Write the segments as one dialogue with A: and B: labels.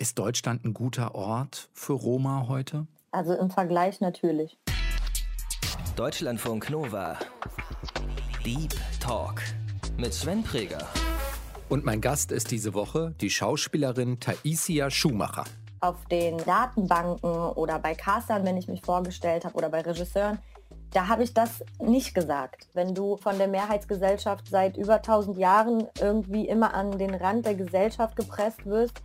A: Ist Deutschland ein guter Ort für Roma heute?
B: Also im Vergleich natürlich.
C: Deutschlandfunk Nova. Deep Talk mit Sven Preger.
A: Und mein Gast ist diese Woche die Schauspielerin Taisia Schumacher.
B: Auf den Datenbanken oder bei Castern, wenn ich mich vorgestellt habe, oder bei Regisseuren, da habe ich das nicht gesagt. Wenn du von der Mehrheitsgesellschaft seit über 1000 Jahren irgendwie immer an den Rand der Gesellschaft gepresst wirst,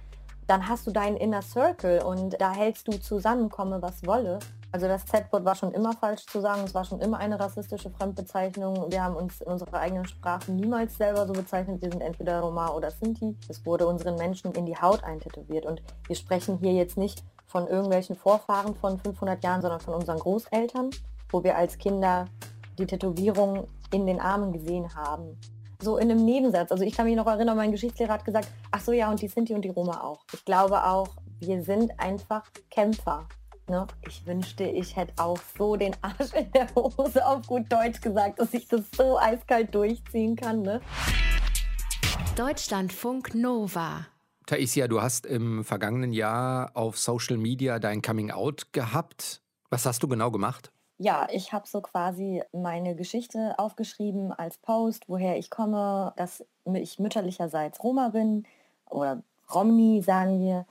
B: dann hast du deinen Inner Circle und da hältst du zusammen, komme was wolle. Also das Z-Wort war schon immer falsch zu sagen, es war schon immer eine rassistische Fremdbezeichnung. Wir haben uns in unserer eigenen Sprache niemals selber so bezeichnet, wir sind entweder Roma oder Sinti. Es wurde unseren Menschen in die Haut eintätowiert und wir sprechen hier jetzt nicht von irgendwelchen Vorfahren von 500 Jahren, sondern von unseren Großeltern, wo wir als Kinder die Tätowierung in den Armen gesehen haben so in einem Nebensatz. Also ich kann mich noch erinnern, mein Geschichtslehrer hat gesagt, ach so ja, und die Sinti und die Roma auch. Ich glaube auch, wir sind einfach Kämpfer. Ne? Ich wünschte, ich hätte auch so den Arsch in der Hose auf gut Deutsch gesagt, dass ich das so eiskalt durchziehen kann. Ne?
D: Deutschlandfunk Nova.
A: Taisia, du hast im vergangenen Jahr auf Social Media dein Coming Out gehabt. Was hast du genau gemacht?
B: Ja, ich habe so quasi meine Geschichte aufgeschrieben als Post, woher ich komme, dass ich mütterlicherseits Roma bin oder Romni, sagen wir.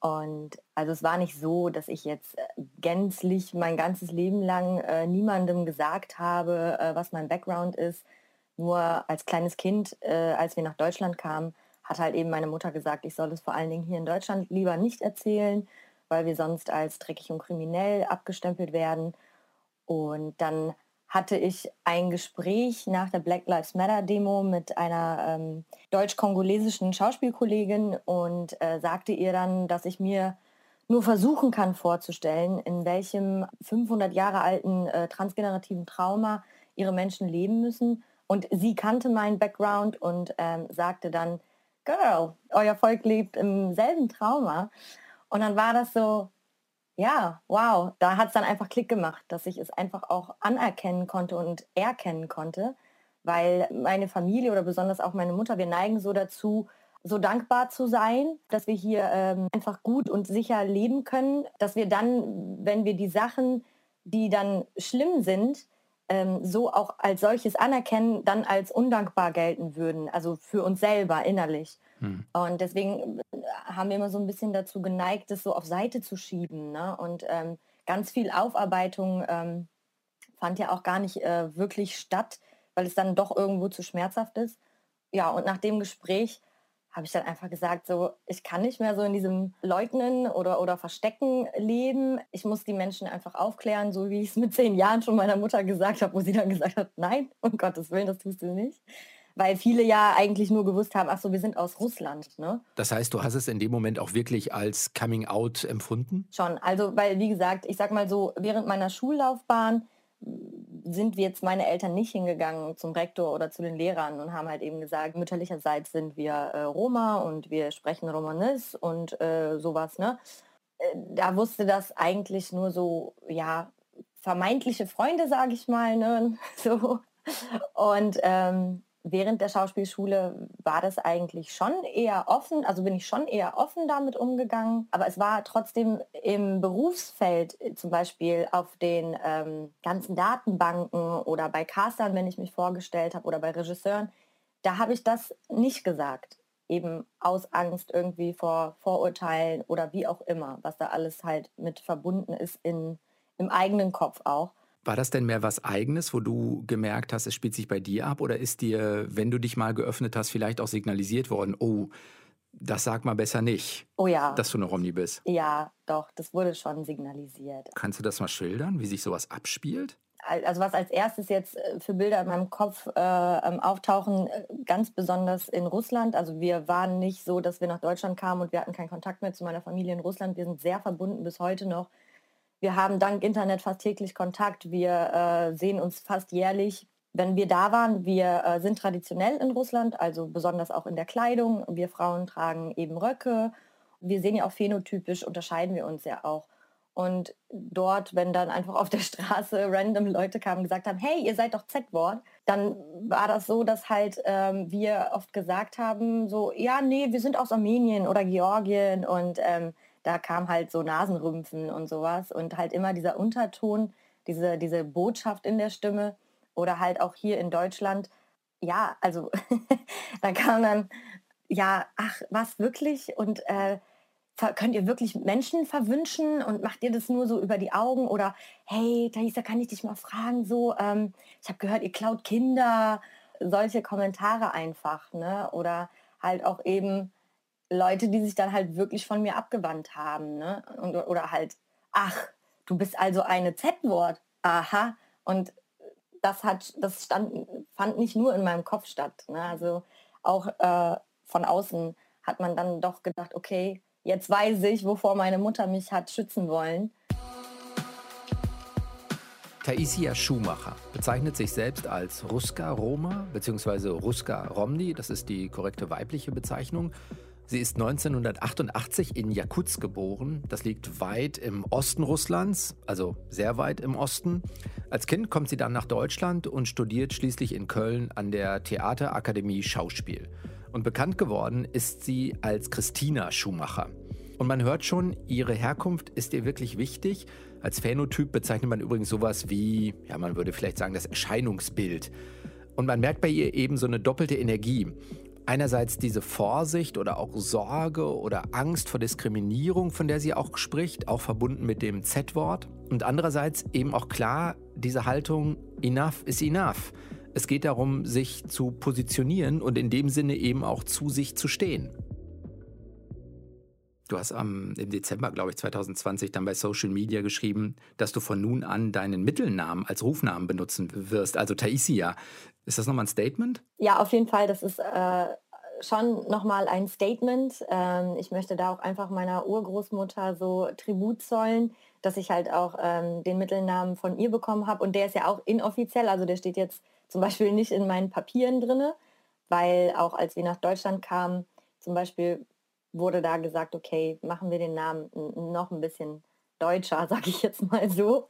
B: Und also es war nicht so, dass ich jetzt äh, gänzlich mein ganzes Leben lang äh, niemandem gesagt habe, äh, was mein Background ist. Nur als kleines Kind, äh, als wir nach Deutschland kamen, hat halt eben meine Mutter gesagt, ich soll es vor allen Dingen hier in Deutschland lieber nicht erzählen, weil wir sonst als dreckig und kriminell abgestempelt werden. Und dann hatte ich ein Gespräch nach der Black Lives Matter Demo mit einer ähm, deutsch-kongolesischen Schauspielkollegin und äh, sagte ihr dann, dass ich mir nur versuchen kann vorzustellen, in welchem 500 Jahre alten äh, transgenerativen Trauma ihre Menschen leben müssen. Und sie kannte meinen Background und ähm, sagte dann, Girl, euer Volk lebt im selben Trauma. Und dann war das so, ja, wow, da hat es dann einfach Klick gemacht, dass ich es einfach auch anerkennen konnte und erkennen konnte, weil meine Familie oder besonders auch meine Mutter, wir neigen so dazu, so dankbar zu sein, dass wir hier ähm, einfach gut und sicher leben können, dass wir dann, wenn wir die Sachen, die dann schlimm sind, ähm, so auch als solches anerkennen, dann als undankbar gelten würden, also für uns selber innerlich. Hm. Und deswegen äh, haben wir immer so ein bisschen dazu geneigt, das so auf Seite zu schieben. Ne? Und ähm, ganz viel Aufarbeitung ähm, fand ja auch gar nicht äh, wirklich statt, weil es dann doch irgendwo zu schmerzhaft ist. Ja, und nach dem Gespräch habe ich dann einfach gesagt, so, ich kann nicht mehr so in diesem Leugnen oder, oder Verstecken leben. Ich muss die Menschen einfach aufklären, so wie ich es mit zehn Jahren schon meiner Mutter gesagt habe, wo sie dann gesagt hat, nein, um Gottes Willen, das tust du nicht weil viele ja eigentlich nur gewusst haben, ach so, wir sind aus Russland. Ne?
A: Das heißt, du hast es in dem Moment auch wirklich als Coming Out empfunden?
B: Schon, also weil, wie gesagt, ich sag mal so, während meiner Schullaufbahn sind wir jetzt meine Eltern nicht hingegangen zum Rektor oder zu den Lehrern und haben halt eben gesagt, mütterlicherseits sind wir äh, Roma und wir sprechen Romanes und äh, sowas. Ne? Äh, da wusste das eigentlich nur so, ja, vermeintliche Freunde, sage ich mal. Ne? So. Und ähm, während der Schauspielschule war das eigentlich schon eher offen, also bin ich schon eher offen damit umgegangen, aber es war trotzdem im Berufsfeld äh, zum Beispiel auf den ähm, ganzen Datenbanken oder bei Castern, wenn ich mich vorgestellt habe oder bei Regisseuren, da habe ich das nicht gesagt, eben aus Angst irgendwie vor Vorurteilen oder wie auch immer, was da alles halt mit verbunden ist in, im eigenen Kopf auch.
A: War das denn mehr was Eigenes, wo du gemerkt hast, es spielt sich bei dir ab? Oder ist dir, wenn du dich mal geöffnet hast, vielleicht auch signalisiert worden, oh, das sag mal besser nicht,
B: oh ja.
A: dass du eine Romni bist?
B: Ja, doch, das wurde schon signalisiert.
A: Kannst du das mal schildern, wie sich sowas abspielt?
B: Also was als erstes jetzt äh, für Bilder in meinem Kopf äh, ähm, auftauchen, äh, ganz besonders in Russland. Also wir waren nicht so, dass wir nach Deutschland kamen und wir hatten keinen Kontakt mehr zu meiner Familie in Russland. Wir sind sehr verbunden bis heute noch wir haben dank Internet fast täglich Kontakt. Wir äh, sehen uns fast jährlich. Wenn wir da waren, wir äh, sind traditionell in Russland, also besonders auch in der Kleidung. Wir Frauen tragen eben Röcke. Wir sehen ja auch phänotypisch, unterscheiden wir uns ja auch. Und dort, wenn dann einfach auf der Straße random Leute kamen und gesagt haben, hey, ihr seid doch Z-Wort, dann war das so, dass halt ähm, wir oft gesagt haben, so, ja, nee, wir sind aus Armenien oder Georgien und ähm, da kam halt so Nasenrümpfen und sowas und halt immer dieser Unterton, diese, diese Botschaft in der Stimme oder halt auch hier in Deutschland, ja, also da kam dann, ja, ach, was wirklich? Und äh, könnt ihr wirklich Menschen verwünschen und macht ihr das nur so über die Augen? Oder hey, Thaisa, kann ich dich mal fragen, so, ähm, ich habe gehört, ihr klaut Kinder, solche Kommentare einfach, ne? Oder halt auch eben Leute, die sich dann halt wirklich von mir abgewandt haben, ne? Und, oder halt, ach, du bist also eine Z-Wort, aha. Und das hat, das stand, fand nicht nur in meinem Kopf statt. Ne? Also auch äh, von außen hat man dann doch gedacht, okay, Jetzt weiß ich, wovor meine Mutter mich hat schützen wollen.
A: Taisia Schumacher bezeichnet sich selbst als Ruska Roma bzw. Ruska Romni, das ist die korrekte weibliche Bezeichnung. Sie ist 1988 in Jakutsk geboren. Das liegt weit im Osten Russlands, also sehr weit im Osten. Als Kind kommt sie dann nach Deutschland und studiert schließlich in Köln an der Theaterakademie Schauspiel. Und bekannt geworden ist sie als Christina Schumacher. Und man hört schon, ihre Herkunft ist ihr wirklich wichtig. Als Phänotyp bezeichnet man übrigens sowas wie, ja, man würde vielleicht sagen, das Erscheinungsbild. Und man merkt bei ihr eben so eine doppelte Energie. Einerseits diese Vorsicht oder auch Sorge oder Angst vor Diskriminierung, von der sie auch spricht, auch verbunden mit dem Z-Wort. Und andererseits eben auch klar diese Haltung, enough is enough. Es geht darum, sich zu positionieren und in dem Sinne eben auch zu sich zu stehen. Du hast am, im Dezember, glaube ich, 2020 dann bei Social Media geschrieben, dass du von nun an deinen Mittelnamen als Rufnamen benutzen wirst, also Taisia. Ist das nochmal ein Statement?
B: Ja, auf jeden Fall. Das ist äh, schon nochmal ein Statement. Ähm, ich möchte da auch einfach meiner Urgroßmutter so Tribut zollen, dass ich halt auch ähm, den Mittelnamen von ihr bekommen habe. Und der ist ja auch inoffiziell, also der steht jetzt zum Beispiel nicht in meinen Papieren drin, weil auch als wir nach Deutschland kamen, zum Beispiel wurde da gesagt, okay, machen wir den Namen noch ein bisschen deutscher, sage ich jetzt mal so.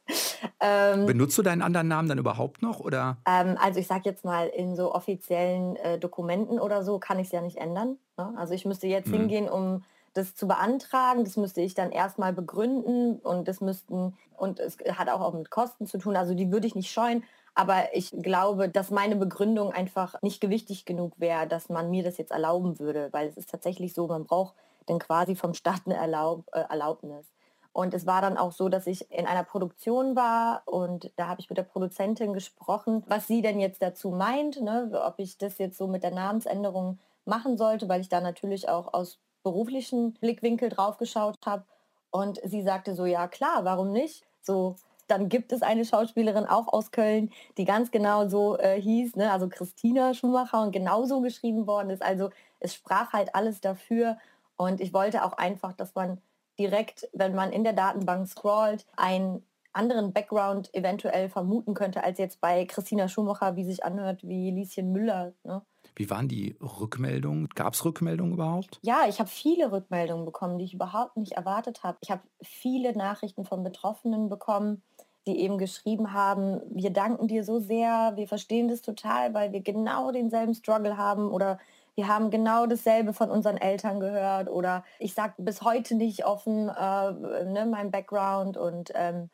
A: Ähm, Benutzt du deinen anderen Namen dann überhaupt noch? Oder?
B: Ähm, also ich sage jetzt mal, in so offiziellen äh, Dokumenten oder so kann ich es ja nicht ändern. Ne? Also ich müsste jetzt mhm. hingehen, um das zu beantragen. Das müsste ich dann erstmal begründen und das müssten, und es hat auch, auch mit Kosten zu tun, also die würde ich nicht scheuen. Aber ich glaube, dass meine Begründung einfach nicht gewichtig genug wäre, dass man mir das jetzt erlauben würde, weil es ist tatsächlich so, man braucht dann quasi vom Staat eine Erlaub, äh, Erlaubnis. Und es war dann auch so, dass ich in einer Produktion war und da habe ich mit der Produzentin gesprochen, was sie denn jetzt dazu meint, ne, ob ich das jetzt so mit der Namensänderung machen sollte, weil ich da natürlich auch aus beruflichen Blickwinkel drauf geschaut habe. Und sie sagte so, ja klar, warum nicht? So, dann gibt es eine Schauspielerin auch aus Köln, die ganz genau so äh, hieß, ne? also Christina Schumacher und genauso geschrieben worden ist. Also es sprach halt alles dafür und ich wollte auch einfach, dass man direkt, wenn man in der Datenbank scrollt, einen anderen Background eventuell vermuten könnte, als jetzt bei Christina Schumacher, wie sich anhört, wie Lieschen Müller. Ne?
A: Wie waren die Rückmeldungen? Gab es Rückmeldungen überhaupt?
B: Ja, ich habe viele Rückmeldungen bekommen, die ich überhaupt nicht erwartet habe. Ich habe viele Nachrichten von Betroffenen bekommen, die eben geschrieben haben, wir danken dir so sehr, wir verstehen das total, weil wir genau denselben Struggle haben oder wir haben genau dasselbe von unseren Eltern gehört oder ich sage bis heute nicht offen äh, ne, mein Background und ähm,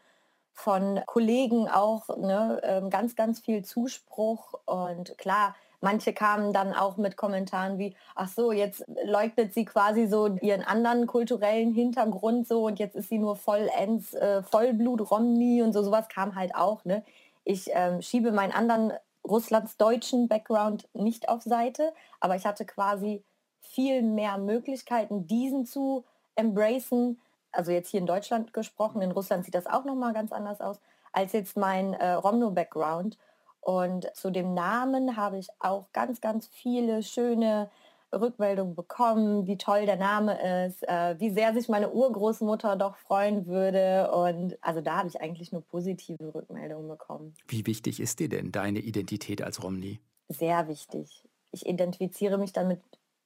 B: von Kollegen auch ne, äh, ganz, ganz viel Zuspruch und klar, Manche kamen dann auch mit Kommentaren wie, ach so, jetzt leugnet sie quasi so ihren anderen kulturellen Hintergrund so und jetzt ist sie nur vollends äh, Vollblut-Romni und so sowas kam halt auch. Ne? Ich ähm, schiebe meinen anderen Russlands deutschen Background nicht auf Seite, aber ich hatte quasi viel mehr Möglichkeiten, diesen zu embracen. Also jetzt hier in Deutschland gesprochen, in Russland sieht das auch nochmal ganz anders aus, als jetzt mein äh, Romno-Background. Und zu dem Namen habe ich auch ganz, ganz viele schöne Rückmeldungen bekommen, wie toll der Name ist, äh, wie sehr sich meine Urgroßmutter doch freuen würde. Und also da habe ich eigentlich nur positive Rückmeldungen bekommen.
A: Wie wichtig ist dir denn deine Identität als Romney?
B: Sehr wichtig. Ich identifiziere mich damit,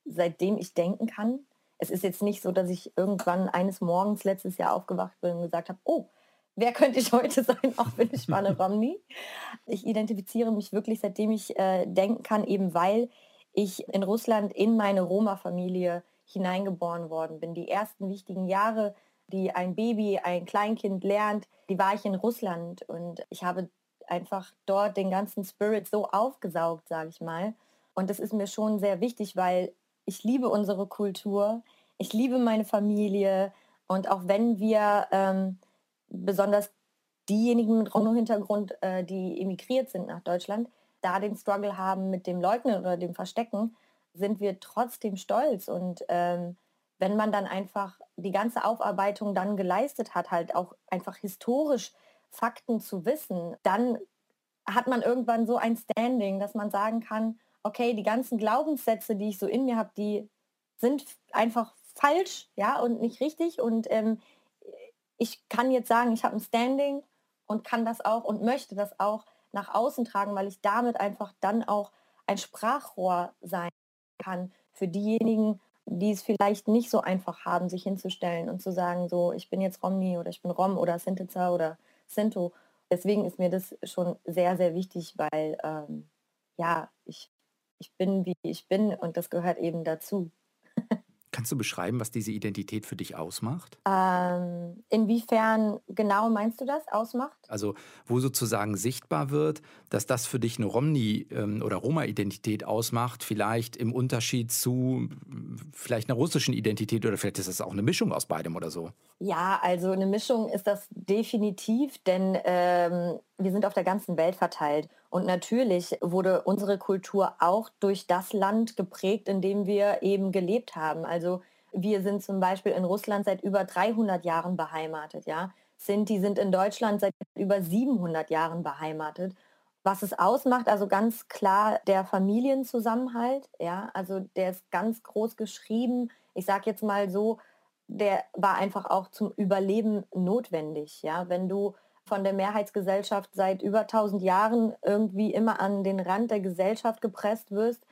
B: seitdem ich denken kann. Es ist jetzt nicht so, dass ich irgendwann eines Morgens letztes Jahr aufgewacht bin und gesagt habe, oh, wer könnte ich heute sein, auch bin ich mal eine Romney. Ich identifiziere mich wirklich, seitdem ich äh, denken kann, eben weil ich in Russland in meine Roma-Familie hineingeboren worden bin. Die ersten wichtigen Jahre, die ein Baby, ein Kleinkind lernt, die war ich in Russland und ich habe einfach dort den ganzen Spirit so aufgesaugt, sage ich mal. Und das ist mir schon sehr wichtig, weil ich liebe unsere Kultur, ich liebe meine Familie und auch wenn wir ähm, besonders diejenigen mit Romno-Hintergrund, äh, die emigriert sind nach Deutschland, da den Struggle haben mit dem Leugnen oder dem Verstecken, sind wir trotzdem stolz. Und ähm, wenn man dann einfach die ganze Aufarbeitung dann geleistet hat, halt auch einfach historisch Fakten zu wissen, dann hat man irgendwann so ein Standing, dass man sagen kann, okay, die ganzen Glaubenssätze, die ich so in mir habe, die sind einfach falsch, ja, und nicht richtig. Und ähm, ich kann jetzt sagen, ich habe ein Standing und kann das auch und möchte das auch nach außen tragen, weil ich damit einfach dann auch ein Sprachrohr sein kann für diejenigen, die es vielleicht nicht so einfach haben, sich hinzustellen und zu sagen, so, ich bin jetzt Romni oder ich bin Rom oder Sintetzer oder Sinto. Deswegen ist mir das schon sehr, sehr wichtig, weil ähm, ja, ich, ich bin, wie ich bin und das gehört eben dazu.
A: Kannst du beschreiben, was diese Identität für dich ausmacht?
B: Ähm, inwiefern genau meinst du das ausmacht?
A: Also wo sozusagen sichtbar wird, dass das für dich eine Romni- ähm, oder Roma-Identität ausmacht, vielleicht im Unterschied zu vielleicht einer russischen Identität oder vielleicht ist das auch eine Mischung aus beidem oder so.
B: Ja, also eine Mischung ist das definitiv, denn ähm, wir sind auf der ganzen Welt verteilt. Und natürlich wurde unsere Kultur auch durch das Land geprägt, in dem wir eben gelebt haben. Also wir sind zum Beispiel in Russland seit über 300 Jahren beheimatet. Ja? Sinti sind in Deutschland seit über 700 Jahren beheimatet. Was es ausmacht, also ganz klar der Familienzusammenhalt. Ja? Also der ist ganz groß geschrieben. Ich sage jetzt mal so, der war einfach auch zum Überleben notwendig. Ja? Wenn du von der Mehrheitsgesellschaft seit über 1000 Jahren irgendwie immer an den Rand der Gesellschaft gepresst wirst,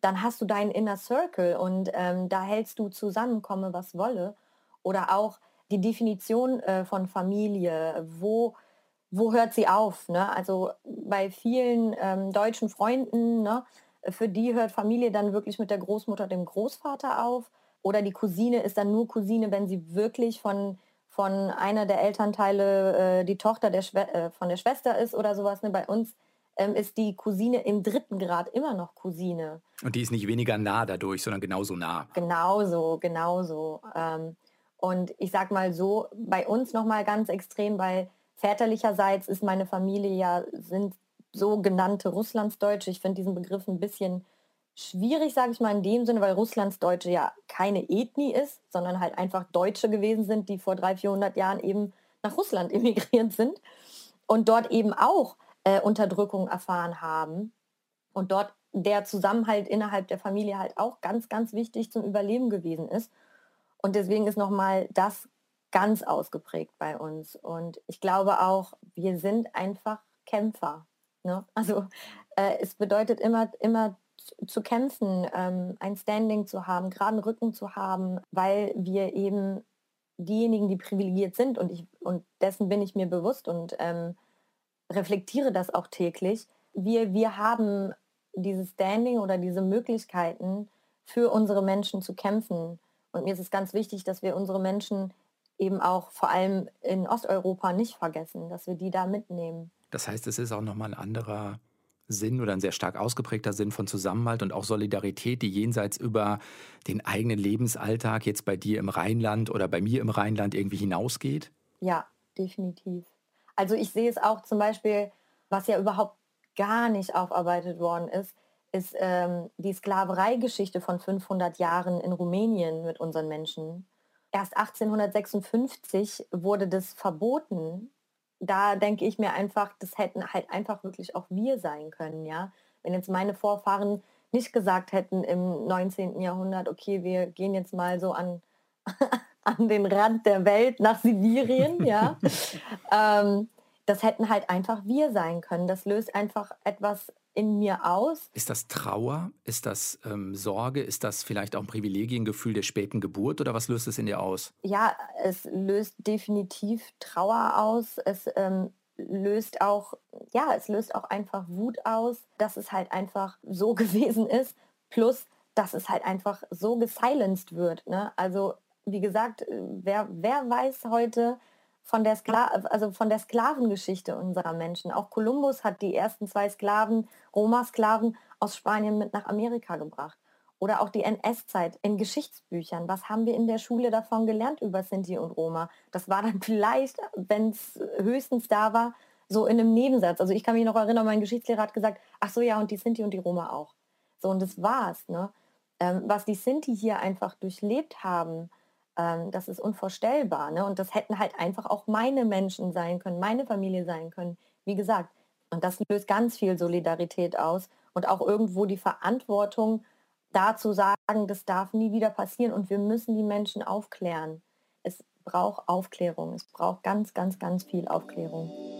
B: dann hast du deinen Inner Circle und ähm, da hältst du zusammen, komme was wolle. Oder auch die Definition äh, von Familie, wo, wo hört sie auf? Ne? Also bei vielen ähm, deutschen Freunden, ne, für die hört Familie dann wirklich mit der Großmutter, dem Großvater auf. Oder die Cousine ist dann nur Cousine, wenn sie wirklich von von einer der Elternteile äh, die Tochter der äh, von der Schwester ist oder sowas. Ne? Bei uns ähm, ist die Cousine im dritten Grad immer noch Cousine.
A: Und die ist nicht weniger nah dadurch, sondern genauso nah.
B: Genauso, genauso. Ähm, und ich sag mal so, bei uns nochmal ganz extrem, weil väterlicherseits ist meine Familie ja, sind sogenannte Russlandsdeutsche. Ich finde diesen Begriff ein bisschen schwierig, sage ich mal, in dem Sinne, weil Russlands Deutsche ja keine Ethnie ist, sondern halt einfach Deutsche gewesen sind, die vor 300, 400 Jahren eben nach Russland emigriert sind und dort eben auch äh, Unterdrückung erfahren haben und dort der Zusammenhalt innerhalb der Familie halt auch ganz, ganz wichtig zum Überleben gewesen ist. Und deswegen ist nochmal das ganz ausgeprägt bei uns. Und ich glaube auch, wir sind einfach Kämpfer. Ne? Also äh, es bedeutet immer, immer zu kämpfen, ähm, ein Standing zu haben, geraden Rücken zu haben, weil wir eben diejenigen, die privilegiert sind und, ich, und dessen bin ich mir bewusst und ähm, reflektiere das auch täglich, wir, wir haben dieses Standing oder diese Möglichkeiten für unsere Menschen zu kämpfen. Und mir ist es ganz wichtig, dass wir unsere Menschen eben auch vor allem in Osteuropa nicht vergessen, dass wir die da mitnehmen.
A: Das heißt, es ist auch nochmal ein anderer Sinn oder ein sehr stark ausgeprägter Sinn von Zusammenhalt und auch Solidarität, die jenseits über den eigenen Lebensalltag jetzt bei dir im Rheinland oder bei mir im Rheinland irgendwie hinausgeht?
B: Ja, definitiv. Also ich sehe es auch zum Beispiel, was ja überhaupt gar nicht aufarbeitet worden ist, ist ähm, die Sklavereigeschichte von 500 Jahren in Rumänien mit unseren Menschen. Erst 1856 wurde das verboten, da denke ich mir einfach, das hätten halt einfach wirklich auch wir sein können, ja. Wenn jetzt meine Vorfahren nicht gesagt hätten im 19. Jahrhundert, okay, wir gehen jetzt mal so an, an den Rand der Welt nach Sibirien, ja, ähm, das hätten halt einfach wir sein können. Das löst einfach etwas in mir aus.
A: Ist das Trauer? Ist das ähm, Sorge? Ist das vielleicht auch ein Privilegiengefühl der späten Geburt oder was löst es in dir aus?
B: Ja, es löst definitiv Trauer aus. Es ähm, löst auch, ja, es löst auch einfach Wut aus, dass es halt einfach so gewesen ist. Plus, dass es halt einfach so gesilenced wird. Ne? Also, wie gesagt, wer, wer weiß heute, von der, Skla also von der Sklavengeschichte unserer Menschen. Auch Kolumbus hat die ersten zwei Sklaven, Roma-Sklaven aus Spanien mit nach Amerika gebracht. Oder auch die NS-Zeit in Geschichtsbüchern. Was haben wir in der Schule davon gelernt über Sinti und Roma? Das war dann vielleicht, wenn es höchstens da war, so in einem Nebensatz. Also ich kann mich noch erinnern, mein Geschichtslehrer hat gesagt, ach so ja, und die Sinti und die Roma auch. So, und das war's. Ne? Ähm, was die Sinti hier einfach durchlebt haben, ähm, das ist unvorstellbar. Ne? Und das hätten halt einfach auch meine Menschen sein können, meine Familie sein können. Wie gesagt, und das löst ganz viel Solidarität aus und auch irgendwo die Verantwortung, da zu sagen, das darf nie wieder passieren und wir müssen die Menschen aufklären. Es braucht Aufklärung, es braucht ganz, ganz, ganz viel Aufklärung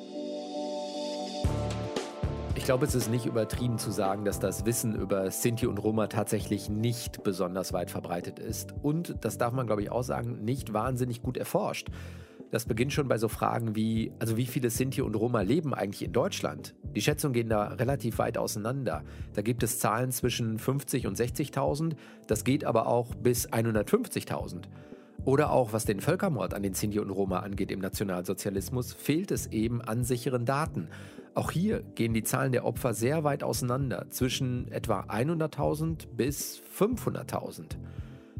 A: glaube, es ist nicht übertrieben zu sagen, dass das Wissen über Sinti und Roma tatsächlich nicht besonders weit verbreitet ist. Und, das darf man, glaube ich, auch sagen, nicht wahnsinnig gut erforscht. Das beginnt schon bei so Fragen wie, also wie viele Sinti und Roma leben eigentlich in Deutschland? Die Schätzungen gehen da relativ weit auseinander. Da gibt es Zahlen zwischen 50 und 60.000, das geht aber auch bis 150.000. Oder auch was den Völkermord an den Sinti und Roma angeht im Nationalsozialismus, fehlt es eben an sicheren Daten. Auch hier gehen die Zahlen der Opfer sehr weit auseinander, zwischen etwa 100.000 bis 500.000.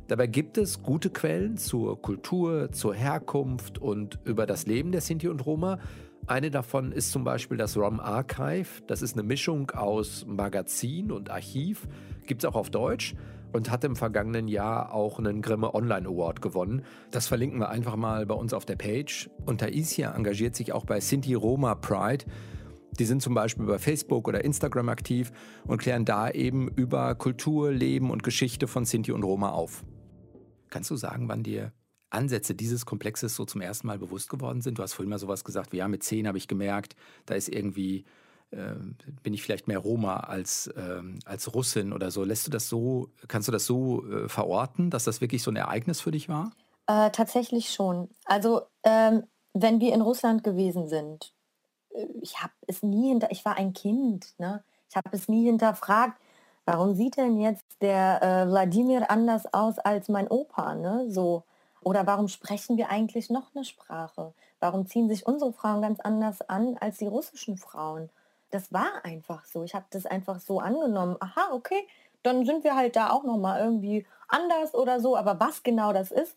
A: Dabei gibt es gute Quellen zur Kultur, zur Herkunft und über das Leben der Sinti und Roma. Eine davon ist zum Beispiel das ROM Archive. Das ist eine Mischung aus Magazin und Archiv, gibt es auch auf Deutsch und hat im vergangenen Jahr auch einen Grimme Online Award gewonnen. Das verlinken wir einfach mal bei uns auf der Page. Und Taisia engagiert sich auch bei Sinti Roma Pride. Die sind zum Beispiel bei Facebook oder Instagram aktiv und klären da eben über Kultur, Leben und Geschichte von Sinti und Roma auf. Kannst du sagen, wann dir Ansätze dieses Komplexes so zum ersten Mal bewusst geworden sind? Du hast vorhin mal sowas gesagt, wie ja, mit zehn habe ich gemerkt, da ist irgendwie bin ich vielleicht mehr Roma als, äh, als Russin oder so. Lässt du das so, kannst du das so äh, verorten, dass das wirklich so ein Ereignis für dich war?
B: Äh, tatsächlich schon. Also ähm, wenn wir in Russland gewesen sind, äh, ich habe es nie hinter, ich war ein Kind, ne? Ich habe es nie hinterfragt, warum sieht denn jetzt der äh, Wladimir anders aus als mein Opa, ne? So. Oder warum sprechen wir eigentlich noch eine Sprache? Warum ziehen sich unsere Frauen ganz anders an als die russischen Frauen? Das war einfach so. Ich habe das einfach so angenommen. Aha, okay, dann sind wir halt da auch noch mal irgendwie anders oder so. Aber was genau das ist,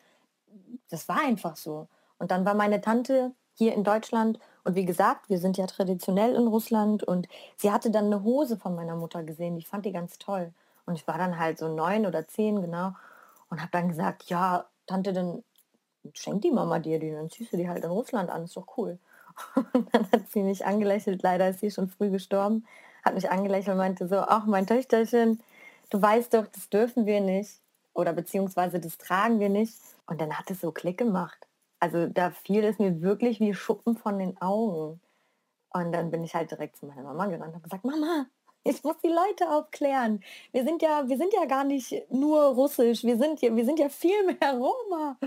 B: das war einfach so. Und dann war meine Tante hier in Deutschland und wie gesagt, wir sind ja traditionell in Russland und sie hatte dann eine Hose von meiner Mutter gesehen. Ich fand die ganz toll. Und ich war dann halt so neun oder zehn, genau. Und habe dann gesagt, ja, Tante, dann schenkt die Mama dir die, dann ziehst du die halt in Russland an, ist doch cool. Und dann hat sie mich angelächelt, leider ist sie schon früh gestorben, hat mich angelächelt und meinte so, ach mein Töchterchen, du weißt doch, das dürfen wir nicht oder beziehungsweise das tragen wir nicht. Und dann hat es so Klick gemacht. Also da fiel es mir wirklich wie Schuppen von den Augen. Und dann bin ich halt direkt zu meiner Mama gerannt und habe gesagt, Mama, ich muss die Leute aufklären. Wir sind ja, wir sind ja gar nicht nur russisch, wir sind ja, wir sind ja viel mehr Roma.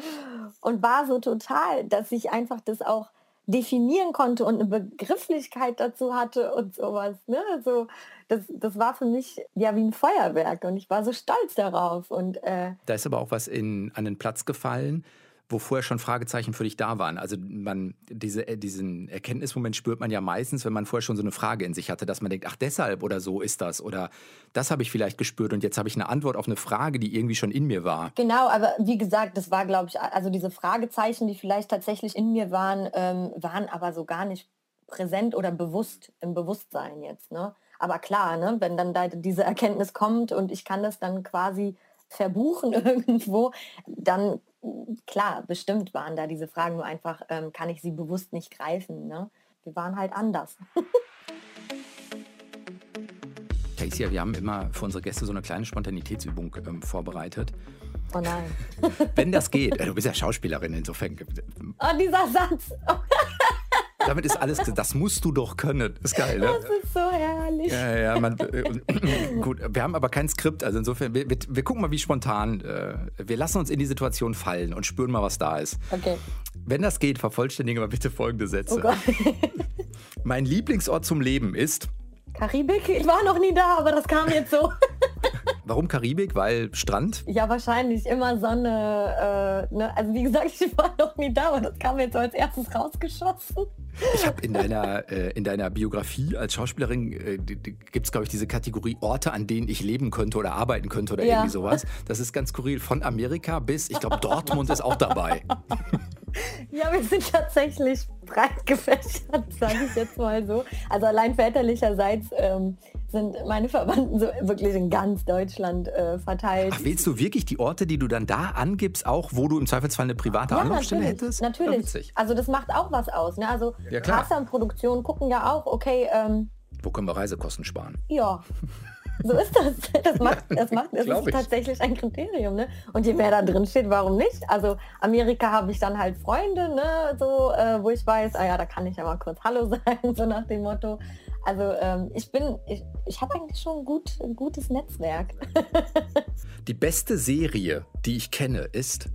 B: Und war so total, dass ich einfach das auch definieren konnte und eine Begrifflichkeit dazu hatte und sowas. Ne? Also das, das war für mich ja wie ein Feuerwerk und ich war so stolz darauf. Und, äh
A: da ist aber auch was in, an den Platz gefallen, wo vorher schon Fragezeichen für dich da waren. Also man, diese, äh, diesen Erkenntnismoment spürt man ja meistens, wenn man vorher schon so eine Frage in sich hatte, dass man denkt, ach deshalb oder so ist das oder das habe ich vielleicht gespürt und jetzt habe ich eine Antwort auf eine Frage, die irgendwie schon in mir war.
B: Genau, aber wie gesagt, das war, glaube ich, also diese Fragezeichen, die vielleicht tatsächlich in mir waren, ähm, waren aber so gar nicht präsent oder bewusst im Bewusstsein jetzt. Ne? Aber klar, ne, wenn dann da diese Erkenntnis kommt und ich kann das dann quasi verbuchen irgendwo, dann klar, bestimmt waren da diese Fragen, nur einfach ähm, kann ich sie bewusst nicht greifen. Ne? Wir waren halt anders.
A: Tasia, wir haben immer für unsere Gäste so eine kleine Spontanitätsübung ähm, vorbereitet.
B: Oh nein.
A: Wenn das geht, äh, du bist ja Schauspielerin, insofern.
B: Oh, dieser Satz.
A: Damit ist alles, das musst du doch können. Ist geil, ne?
B: Das ist so herrlich.
A: Ja, ja, man, äh, gut, wir haben aber kein Skript, also insofern, wir, wir, wir gucken mal, wie spontan, äh, wir lassen uns in die Situation fallen und spüren mal, was da ist.
B: Okay.
A: Wenn das geht, vervollständige mal bitte folgende Sätze.
B: Oh Gott.
A: Mein Lieblingsort zum Leben ist,
B: Karibik? Ich war noch nie da, aber das kam jetzt so.
A: warum Karibik? Weil Strand?
B: Ja, wahrscheinlich immer Sonne. Äh, ne? Also wie gesagt, ich war noch nie da, aber das kam jetzt so als erstes rausgeschossen.
A: Ich habe in deiner, äh, in deiner Biografie als Schauspielerin, äh, gibt es, glaube ich, diese Kategorie Orte, an denen ich leben könnte oder arbeiten könnte oder
B: Ja.
A: irgendwie sowas. Das ist ganz skurril. Von Amerika bis, ich glaube, Dortmund ist auch dabei.
B: Ja, wir sind tatsächlich breit gefächert, sage ich jetzt mal so. Also allein väterlicherseits ähm, sind meine Verwandten so wirklich in ganz Deutschland äh, verteilt.
A: Ach, wählst du wirklich die Orte, die du dann da angibst, auch wo du im Zweifelsfall eine private Anlaufstelle
B: natürlich.
A: hättest?
B: Natürlich.
A: Ja,
B: also das macht auch was aus. Ne? Also
A: Ja, klar.
B: Caster und Produktion gucken ja auch, okay, ähm,
A: Wo können wir Reisekosten sparen?
B: ja. So ist das. Das macht, das macht, das ist
A: ich.
B: tatsächlich ein Kriterium, ne? Und je mehr da drin steht, warum nicht? Also Amerika habe ich dann halt Freunde, ne? So, äh, wo ich weiß, ah ja, da kann ich ja mal kurz Hallo sagen, so nach dem Motto. Also ähm, ich bin, ich, ich habe eigentlich schon ein, gut, ein gutes Netzwerk.
A: Die beste Serie, die ich kenne, ist.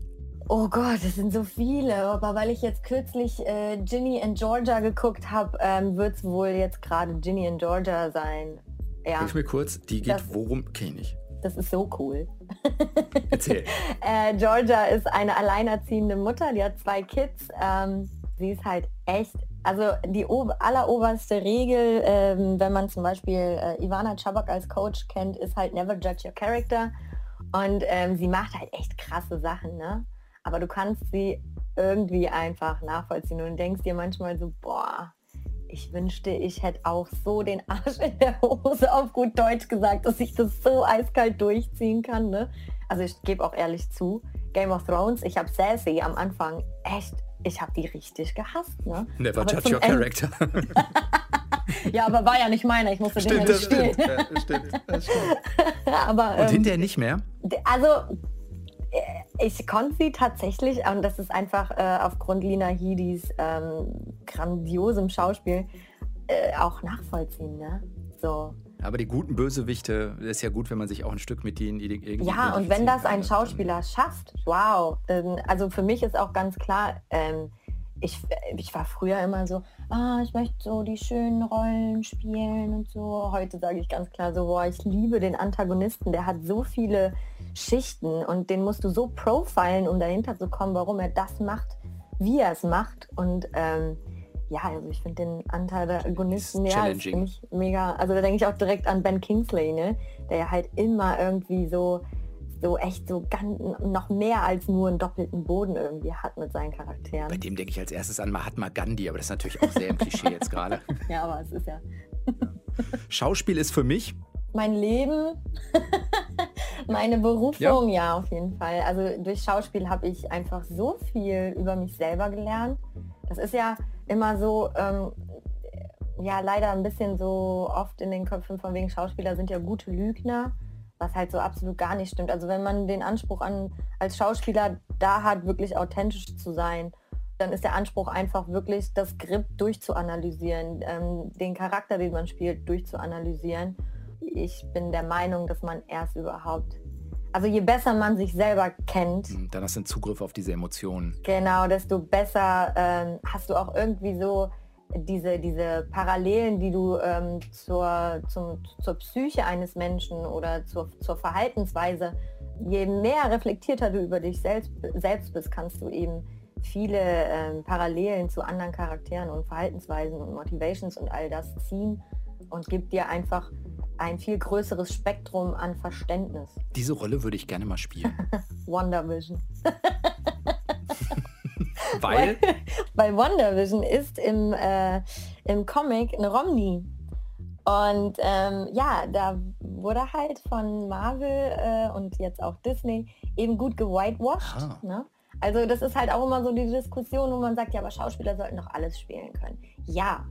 B: Oh Gott, es sind so viele. Aber weil ich jetzt kürzlich äh, Ginny in Georgia geguckt habe, ähm, wird es wohl jetzt gerade Ginny in Georgia sein. Ja,
A: Hilf mir kurz, die geht
B: Das-
A: worum? Kenn ich
B: das ist so cool.
A: Erzähl.
B: Äh, Georgia ist eine alleinerziehende Mutter, die hat zwei Kids. Ähm, sie ist halt echt, also die ob alleroberste Regel, ähm, wenn man zum Beispiel äh, Ivana Chabak als Coach kennt, ist halt never judge your character. Und ähm, sie macht halt echt krasse Sachen, ne? Aber du kannst sie irgendwie einfach nachvollziehen und denkst dir manchmal so, boah, ich wünschte, ich hätte auch so den Arsch in der Hose auf gut Deutsch gesagt, dass ich das so eiskalt durchziehen kann. Ne? Also ich gebe auch ehrlich zu, Game of Thrones, ich habe Cersei am Anfang echt, ich habe die richtig gehasst. Ne?
A: Never
B: Aber
A: judge your character.
B: Ja, aber war ja nicht meiner, ich musste den ja nicht spielen.
A: Ja, stimmt, das stimmt.
B: aber,
A: Und
B: ähm,
A: hinterher nicht mehr?
B: Also äh, ich konnte sie tatsächlich, und das ist einfach äh, aufgrund Lina Headys ähm, grandiosem Schauspiel, äh, auch nachvollziehen. Ne? So.
A: Aber die guten Bösewichte, das ist ja gut, wenn man sich auch ein Stück mit denen irgendwie
B: Ja, und wenn das ein Schauspieler schafft, wow. Also für mich ist auch ganz klar, ähm, ich, ich war früher immer so, ah, ich möchte so die schönen Rollen spielen und so. Heute sage ich ganz klar so, boah, ich liebe den Antagonisten, der hat so viele Schichten und den musst du so profilen, um dahinter zu kommen, warum er das macht, wie er es macht. Und ähm, ja, also ich finde den Antagonisten,
A: Ist
B: ja, das
A: challenging.
B: finde ich mega, also da denke ich auch direkt an Ben Kingsley, ne? der ja halt immer irgendwie so so echt so ganz, noch mehr als nur einen doppelten Boden irgendwie hat mit seinen
A: Bei
B: Charakteren.
A: dem denke ich als erstes an Mahatma Gandhi, aber das ist natürlich auch sehr im Klischee jetzt gerade.
B: Ja, aber es ist ja
A: Schauspiel ist für mich,
B: mein Leben, meine Berufung, ja. auf jeden Fall. Also durch Schauspiel habe ich einfach so viel über mich selber gelernt. Das ist ja immer so, ähm, ja leider ein bisschen so oft in den Köpfen von wegen Schauspieler sind ja gute Lügner, was halt so absolut gar nicht stimmt. Also wenn man den Anspruch an als Schauspieler da hat, wirklich authentisch zu sein, dann ist der Anspruch einfach wirklich das Skript durchzuanalysieren, ähm, den Charakter, den man spielt, durchzuanalysieren. Ich bin der Meinung, dass man erst überhaupt, also je besser man sich selber kennt,
A: hm, dann hast du einen Zugriff auf diese Emotionen.
B: Genau, desto besser ähm, hast du auch irgendwie so diese, diese Parallelen, die du ähm, zur, zum, zur Psyche eines Menschen oder zur, zur Verhaltensweise, je mehr reflektierter du über dich selbst, selbst bist, kannst du eben viele ähm, Parallelen zu anderen Charakteren und Verhaltensweisen und Motivations und all das ziehen und gibt dir einfach ein viel größeres Spektrum an Verständnis.
A: Diese Rolle würde ich gerne mal spielen.
B: Wonder Vision.
A: Weil,
B: Weil Wonder Vision ist im, äh, im Comic eine Romney. Und ähm, ja, da wurde halt von Marvel äh, und jetzt auch Disney eben gut gewhitewashed.
A: Ah.
B: Ne? Also das ist halt auch immer so die Diskussion, wo man sagt, ja, aber Schauspieler sollten doch alles spielen können. Ja,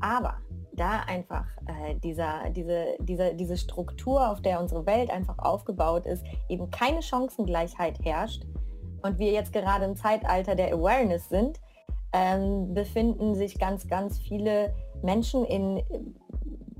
B: aber da einfach äh, dieser, diese, diese, diese Struktur, auf der unsere Welt einfach aufgebaut ist, eben keine Chancengleichheit herrscht und wir jetzt gerade im Zeitalter der Awareness sind, ähm, befinden sich ganz, ganz viele Menschen in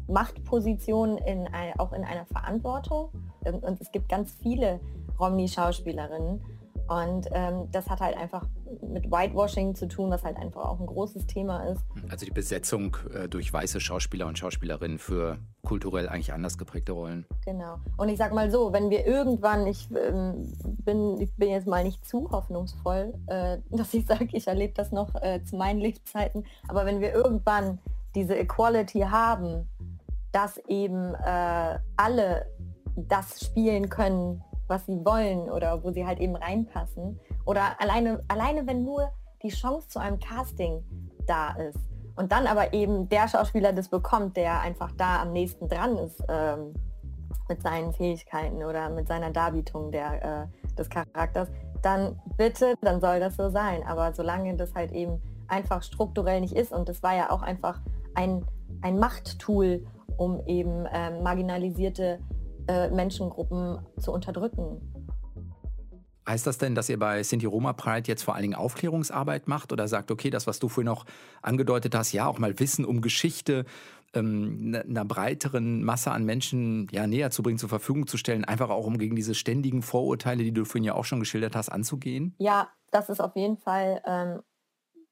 B: Machtpositionen, in auch in einer Verantwortung. Und es gibt ganz viele Romney-Schauspielerinnen. Und ähm, das hat halt einfach mit Whitewashing zu tun, was halt einfach auch ein großes Thema ist.
A: Also die Besetzung äh, durch weiße Schauspieler und Schauspielerinnen für kulturell eigentlich anders geprägte Rollen.
B: Genau. Und ich sag mal so, wenn wir irgendwann, ich, ähm, bin, ich bin jetzt mal nicht zu hoffnungsvoll, äh, dass ich sage, ich erlebe das noch äh, zu meinen Lebzeiten, aber wenn wir irgendwann diese Equality haben, dass eben äh, alle das spielen können, was sie wollen oder wo sie halt eben reinpassen. Oder alleine, alleine wenn nur die Chance zu einem Casting da ist. Und dann aber eben der Schauspieler das bekommt, der einfach da am nächsten dran ist ähm, mit seinen Fähigkeiten oder mit seiner Darbietung der, äh, des Charakters, dann bitte, dann soll das so sein. Aber solange das halt eben einfach strukturell nicht ist und das war ja auch einfach ein, ein Machttool, um eben äh, marginalisierte äh, Menschengruppen zu unterdrücken.
A: Heißt das denn, dass ihr bei Sinti Roma Pride jetzt vor allen Dingen Aufklärungsarbeit macht oder sagt, okay, das, was du vorhin noch angedeutet hast, ja, auch mal Wissen um Geschichte ähm, ne, einer breiteren Masse an Menschen ja, näher zu bringen, zur Verfügung zu stellen, einfach auch um gegen diese ständigen Vorurteile, die du vorhin ja auch schon geschildert hast, anzugehen?
B: Ja, das ist auf jeden Fall ähm,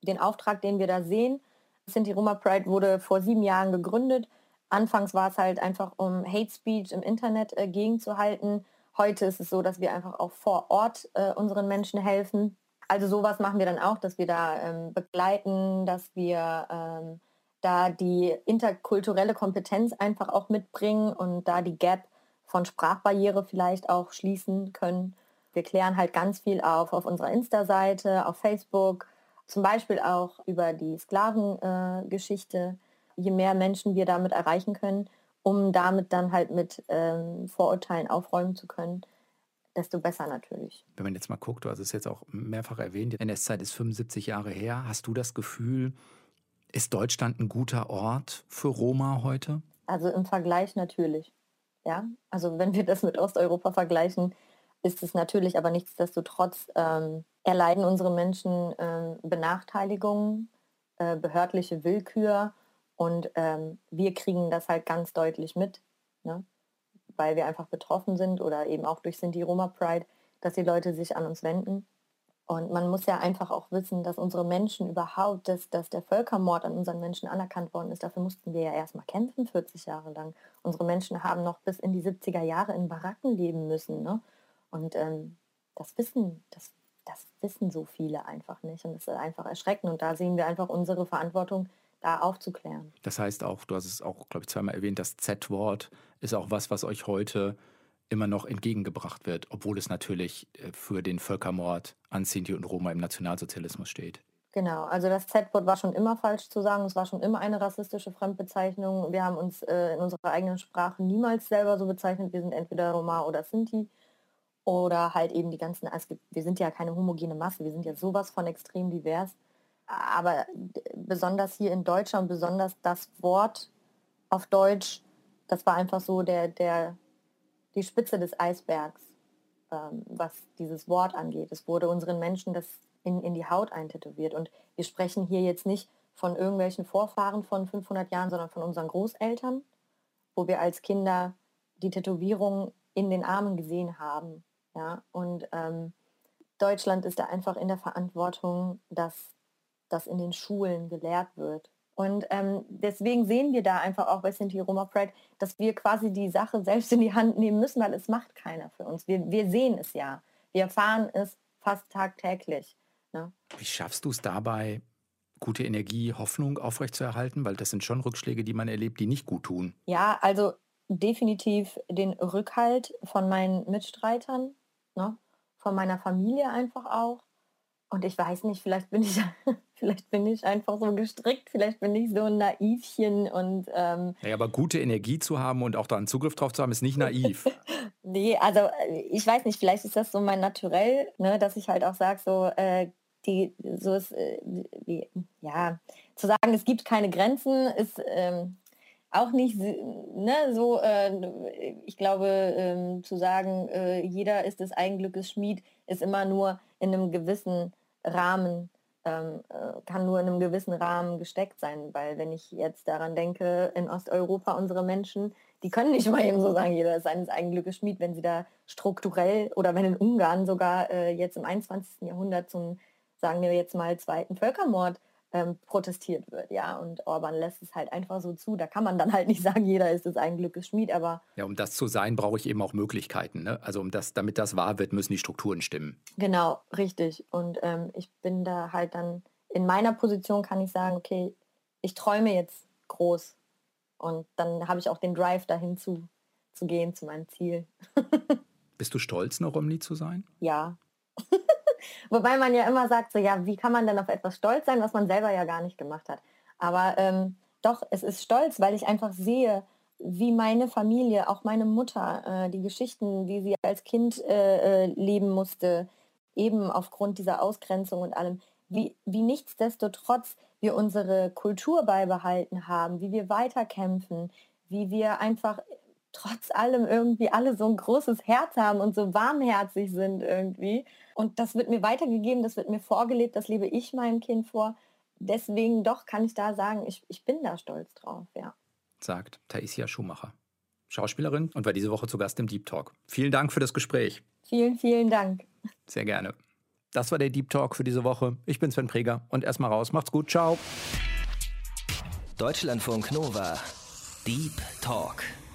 B: den Auftrag, den wir da sehen. Sinti Roma Pride wurde vor sieben Jahren gegründet Anfangs war es halt einfach, um Hate Speech im Internet äh, gegenzuhalten. Heute ist es so, dass wir einfach auch vor Ort äh, unseren Menschen helfen. Also sowas machen wir dann auch, dass wir da ähm, begleiten, dass wir ähm, da die interkulturelle Kompetenz einfach auch mitbringen und da die Gap von Sprachbarriere vielleicht auch schließen können. Wir klären halt ganz viel auf auf unserer Insta-Seite, auf Facebook, zum Beispiel auch über die Sklavengeschichte. Äh, je mehr Menschen wir damit erreichen können, um damit dann halt mit ähm, Vorurteilen aufräumen zu können, desto besser natürlich.
A: Wenn man jetzt mal guckt, du hast es jetzt auch mehrfach erwähnt, die NS-Zeit ist 75 Jahre her. Hast du das Gefühl, ist Deutschland ein guter Ort für Roma heute?
B: Also im Vergleich natürlich. Ja, also wenn wir das mit Osteuropa vergleichen, ist es natürlich, aber nichtsdestotrotz ähm, erleiden unsere Menschen ähm, Benachteiligungen, äh, behördliche Willkür und ähm, wir kriegen das halt ganz deutlich mit, ne? weil wir einfach betroffen sind oder eben auch durch Sinti Roma Pride, dass die Leute sich an uns wenden. Und man muss ja einfach auch wissen, dass unsere Menschen überhaupt, dass, dass der Völkermord an unseren Menschen anerkannt worden ist. Dafür mussten wir ja erstmal kämpfen, 40 Jahre lang. Unsere Menschen haben noch bis in die 70er Jahre in Baracken leben müssen. Ne? Und ähm, das wissen, das, das wissen so viele einfach nicht. Und das ist einfach erschreckend. Und da sehen wir einfach unsere Verantwortung, da aufzuklären.
A: Das heißt auch, du hast es auch, glaube ich, zweimal erwähnt, das Z-Wort ist auch was, was euch heute immer noch entgegengebracht wird, obwohl es natürlich äh, für den Völkermord an Sinti und Roma im Nationalsozialismus steht.
B: Genau, also das Z-Wort war schon immer falsch zu sagen, es war schon immer eine rassistische Fremdbezeichnung. Wir haben uns äh, in unserer eigenen Sprache niemals selber so bezeichnet, wir sind entweder Roma oder Sinti oder halt eben die ganzen, also wir sind ja keine homogene Masse, wir sind ja sowas von extrem divers aber besonders hier in Deutschland, besonders das Wort auf Deutsch, das war einfach so der, der, die Spitze des Eisbergs, ähm, was dieses Wort angeht. Es wurde unseren Menschen das in, in die Haut eintätowiert. Und wir sprechen hier jetzt nicht von irgendwelchen Vorfahren von 500 Jahren, sondern von unseren Großeltern, wo wir als Kinder die Tätowierung in den Armen gesehen haben. Ja? Und ähm, Deutschland ist da einfach in der Verantwortung, dass das in den Schulen gelehrt wird. Und ähm, deswegen sehen wir da einfach auch bei Sinti Roma Pride, dass wir quasi die Sache selbst in die Hand nehmen müssen, weil es macht keiner für uns. Wir, wir sehen es ja. Wir erfahren es fast tagtäglich. Ne?
A: Wie schaffst du es dabei, gute Energie, Hoffnung aufrechtzuerhalten? Weil das sind schon Rückschläge, die man erlebt, die nicht gut tun.
B: Ja, also definitiv den Rückhalt von meinen Mitstreitern, ne? von meiner Familie einfach auch. Und ich weiß nicht, vielleicht bin ich, vielleicht bin ich einfach so gestrickt, vielleicht bin ich so ein Naivchen und ähm,
A: ja, aber gute Energie zu haben und auch da einen Zugriff drauf zu haben, ist nicht naiv.
B: nee, also äh, ich weiß nicht, vielleicht ist das so mein Naturell, ne, dass ich halt auch sage, so äh, die, so ist, äh, wie, ja, zu sagen, es gibt keine Grenzen, ist ähm, auch nicht ne, so, äh, ich glaube, ähm, zu sagen, äh, jeder ist des Eigenglückes Schmied, ist immer nur in einem gewissen Rahmen ähm, äh, kann nur in einem gewissen Rahmen gesteckt sein, weil wenn ich jetzt daran denke, in Osteuropa unsere Menschen, die können nicht mal eben so sagen, jeder ist seines eigenen Glückes Schmied, wenn sie da strukturell oder wenn in Ungarn sogar äh, jetzt im 21. Jahrhundert zum, sagen wir jetzt mal, zweiten Völkermord ähm, protestiert wird, ja. Und Orban lässt es halt einfach so zu. Da kann man dann halt nicht sagen, jeder ist des eigenen Glückes Schmied, aber.
A: Ja, um das zu sein, brauche ich eben auch Möglichkeiten. Ne? Also um das, damit das wahr wird, müssen die Strukturen stimmen.
B: Genau, richtig. Und ähm, ich bin da halt dann in meiner Position kann ich sagen, okay, ich träume jetzt groß. Und dann habe ich auch den Drive dahin zu, zu gehen, zu meinem Ziel.
A: Bist du stolz, eine Romney zu sein?
B: Ja. Wobei man ja immer sagt, so ja, wie kann man denn auf etwas stolz sein, was man selber ja gar nicht gemacht hat. Aber ähm, doch, es ist stolz, weil ich einfach sehe, wie meine Familie, auch meine Mutter, äh, die Geschichten, die sie als Kind äh, äh, leben musste, eben aufgrund dieser Ausgrenzung und allem, wie, wie nichtsdestotrotz wir unsere Kultur beibehalten haben, wie wir weiterkämpfen, wie wir einfach trotz allem irgendwie alle so ein großes Herz haben und so warmherzig sind irgendwie. Und das wird mir weitergegeben, das wird mir vorgelebt, das lebe ich meinem Kind vor. Deswegen doch kann ich da sagen, ich, ich bin da stolz drauf, ja.
A: Sagt Taisia Schumacher, Schauspielerin und war diese Woche zu Gast im Deep Talk. Vielen Dank für das Gespräch.
B: Vielen, vielen Dank.
A: Sehr gerne. Das war der Deep Talk für diese Woche. Ich bin Sven Preger und erstmal raus. Macht's gut. Ciao.
C: Deutschlandfunk Nova. Deep Talk.